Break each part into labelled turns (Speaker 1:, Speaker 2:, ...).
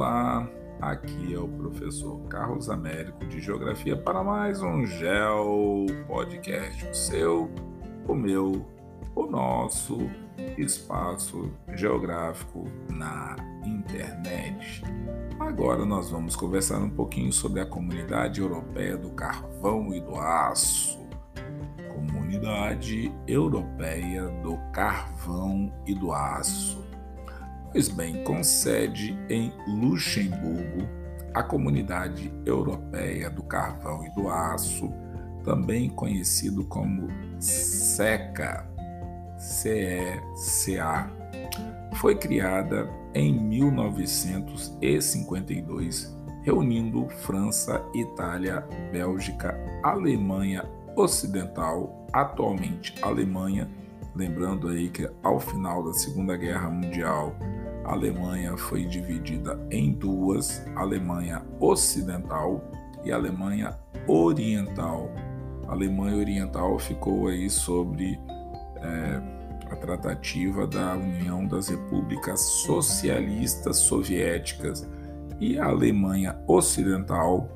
Speaker 1: Olá, aqui é o professor Carlos Américo de Geografia para mais um Geo Podcast, o seu, o meu, o nosso espaço geográfico na internet. Agora nós vamos conversar um pouquinho sobre a Comunidade Europeia do Carvão e do Aço. Comunidade Europeia do Carvão e do Aço Pois bem, com sede em Luxemburgo, a Comunidade Europeia do Carvão e do Aço, também conhecido como SECA, CECA, foi criada em 1952, reunindo França, Itália, Bélgica, Alemanha Ocidental, atualmente Alemanha, lembrando aí que ao final da Segunda Guerra Mundial a Alemanha foi dividida em duas: Alemanha Ocidental e Alemanha Oriental. A Alemanha Oriental ficou aí sobre é, a tratativa da União das Repúblicas Socialistas Soviéticas e a Alemanha Ocidental.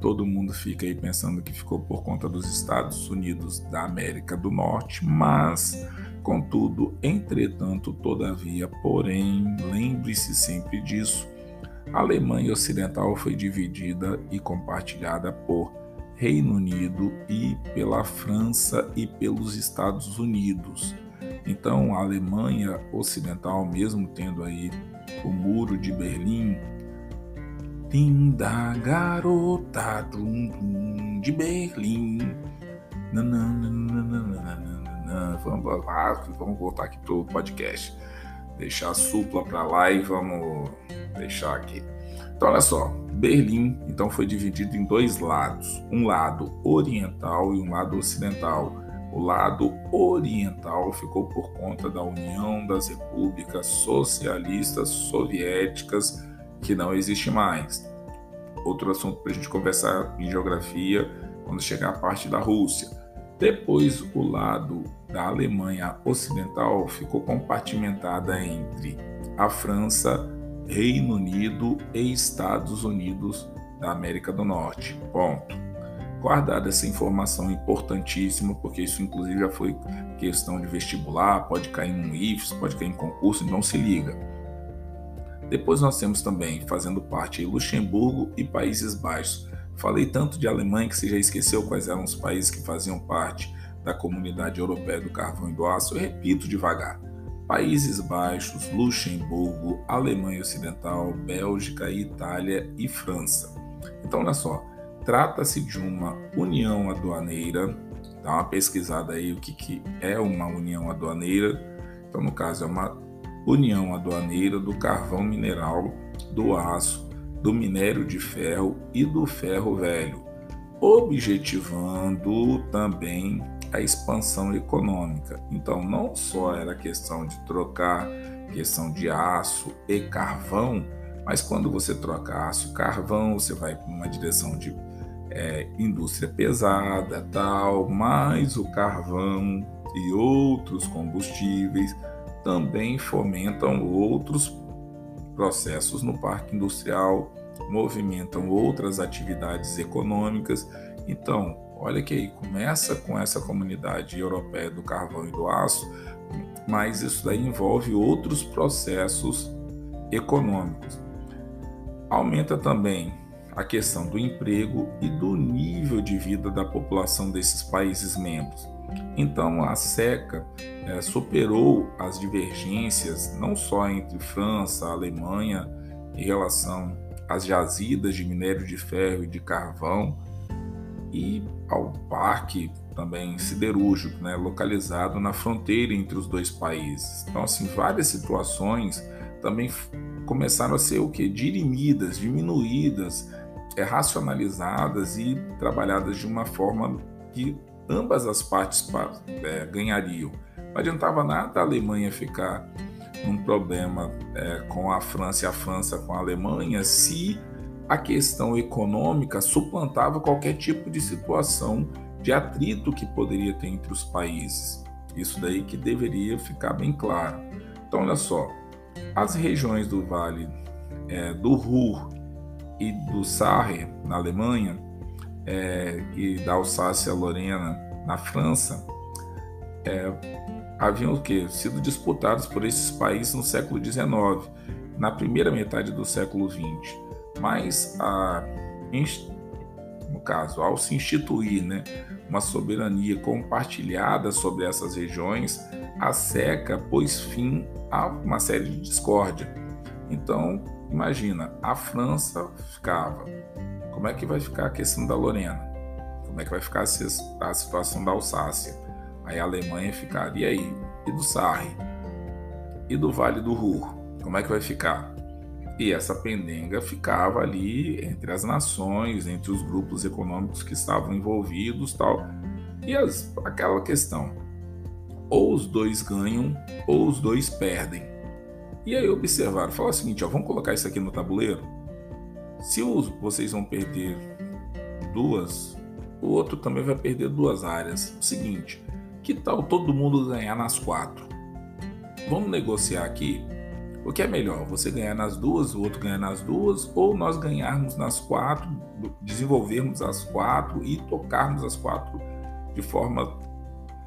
Speaker 1: Todo mundo fica aí pensando que ficou por conta dos Estados Unidos da América do Norte, mas Contudo, entretanto, todavia, porém, lembre-se sempre disso, a Alemanha Ocidental foi dividida e compartilhada por Reino Unido e pela França e pelos Estados Unidos. Então, a Alemanha Ocidental, mesmo tendo aí o Muro de Berlim, linda garota de Berlim, nananana, vamos, vamos voltar aqui pro podcast. Deixar a supla para lá e vamos deixar aqui. Então, olha só, Berlim então foi dividido em dois lados, um lado oriental e um lado ocidental. O lado oriental ficou por conta da União das Repúblicas Socialistas Soviéticas, que não existe mais. Outro assunto para a gente conversar em geografia quando chegar a parte da Rússia. Depois, o lado da Alemanha Ocidental ficou compartimentada entre a França, Reino Unido e Estados Unidos da América do Norte. Ponto. Guardada essa informação importantíssima, porque isso inclusive já foi questão de vestibular, pode cair no IFES, pode cair em concurso, então se liga. Depois nós temos também, fazendo parte, Luxemburgo e Países Baixos. Falei tanto de Alemanha que você já esqueceu quais eram os países que faziam parte da Comunidade Europeia do Carvão e do Aço. Eu repito devagar: Países Baixos, Luxemburgo, Alemanha Ocidental, Bélgica, Itália e França. Então, olha só, trata-se de uma união aduaneira. Dá uma pesquisada aí o que, que é uma união aduaneira. Então, no caso, é uma união aduaneira do carvão mineral, do aço do minério de ferro e do ferro velho, objetivando também a expansão econômica. Então, não só era questão de trocar questão de aço e carvão, mas quando você troca aço e carvão, você vai para uma direção de é, indústria pesada, tal, mas o carvão e outros combustíveis também fomentam outros processos no parque industrial, movimentam outras atividades econômicas. Então, olha que aí, começa com essa comunidade europeia do carvão e do aço, mas isso daí envolve outros processos econômicos. Aumenta também a questão do emprego e do nível de vida da população desses países membros. Então, a SECA é, superou as divergências não só entre França, Alemanha em relação às jazidas de minério de ferro e de carvão e ao parque também siderúrgico, né, localizado na fronteira entre os dois países. Então, assim, várias situações também começaram a ser o que dirimidas, diminuídas, é, racionalizadas e trabalhadas de uma forma que ambas as partes é, ganhariam. Não adiantava nada a Alemanha ficar num problema é, com a França e a França com a Alemanha se a questão econômica suplantava qualquer tipo de situação de atrito que poderia ter entre os países. Isso daí que deveria ficar bem claro. Então, olha só, as regiões do Vale é, do Ruhr e do Sarre, na Alemanha, é, e da Alsácia-Lorena, na França, é, haviam o quê? sido disputados por esses países no século XIX, na primeira metade do século XX. Mas, a, no caso, ao se instituir né, uma soberania compartilhada sobre essas regiões, a seca pôs fim a uma série de discórdia. Então, imagina, a França ficava. Como é que vai ficar a questão da Lorena? Como é que vai ficar a situação da Alsácia? Aí a Alemanha ficaria aí. E do Sarre? E do Vale do Ruhr? Como é que vai ficar? E essa pendenga ficava ali entre as nações, entre os grupos econômicos que estavam envolvidos, tal. E as, aquela questão: ou os dois ganham ou os dois perdem. E aí observaram, falaram o seguinte: ó, vamos colocar isso aqui no tabuleiro. Se os, vocês vão perder duas, o outro também vai perder duas áreas. O seguinte: que tal todo mundo ganhar nas quatro? Vamos negociar aqui. O que é melhor? Você ganhar nas duas, o outro ganhar nas duas, ou nós ganharmos nas quatro, desenvolvermos as quatro e tocarmos as quatro de forma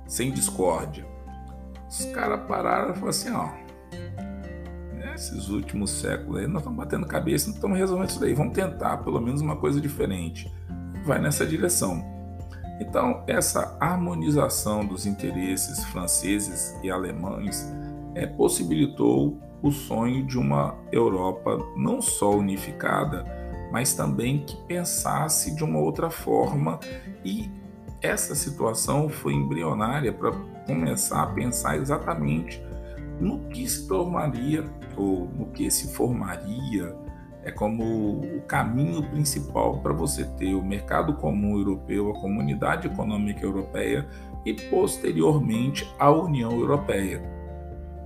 Speaker 1: sem discórdia? Os caras pararam e falaram assim: ó, nesses últimos séculos aí nós estamos batendo cabeça, não estamos resolvendo isso daí, vamos tentar pelo menos uma coisa diferente. Vai nessa direção. Então, essa harmonização dos interesses franceses e alemães é, possibilitou o sonho de uma Europa não só unificada, mas também que pensasse de uma outra forma e essa situação foi embrionária para começar a pensar exatamente no que se tornaria ou no que se formaria é como o caminho principal para você ter o mercado comum europeu, a comunidade econômica europeia e posteriormente a União Europeia.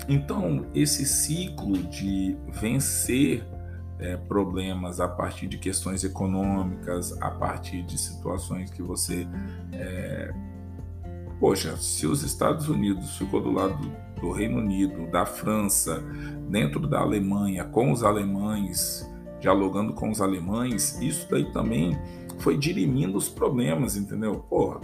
Speaker 1: Então, esse ciclo de vencer é, problemas a partir de questões econômicas, a partir de situações que você. É... Poxa, se os Estados Unidos ficou do lado do Reino Unido, da França, dentro da Alemanha, com os alemães, dialogando com os alemães, isso daí também foi dirimindo os problemas, entendeu? Porra,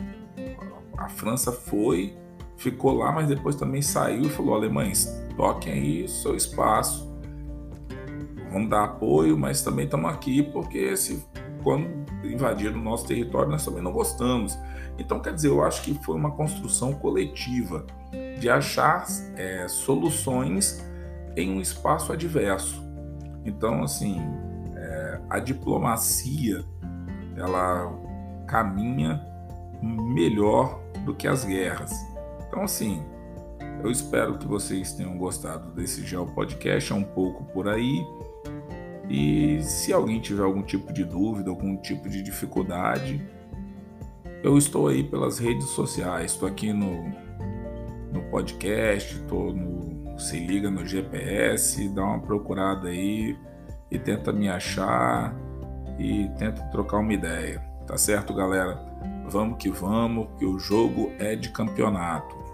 Speaker 1: a França foi, ficou lá, mas depois também saiu e falou: alemães, toquem aí seu espaço, vamos dar apoio, mas também estamos aqui porque se quando invadiram o nosso território nós também não gostamos. Então, quer dizer, eu acho que foi uma construção coletiva de achar é, soluções em um espaço adverso. Então, assim, é, a diplomacia ela caminha melhor do que as guerras. Então, assim, eu espero que vocês tenham gostado desse Geo Podcast, é um pouco por aí. E se alguém tiver algum tipo de dúvida, algum tipo de dificuldade, eu estou aí pelas redes sociais, estou aqui no, no podcast, estou no se liga no GPS, dá uma procurada aí e tenta me achar e tenta trocar uma ideia. Tá certo, galera? Vamos que vamos, que o jogo é de campeonato.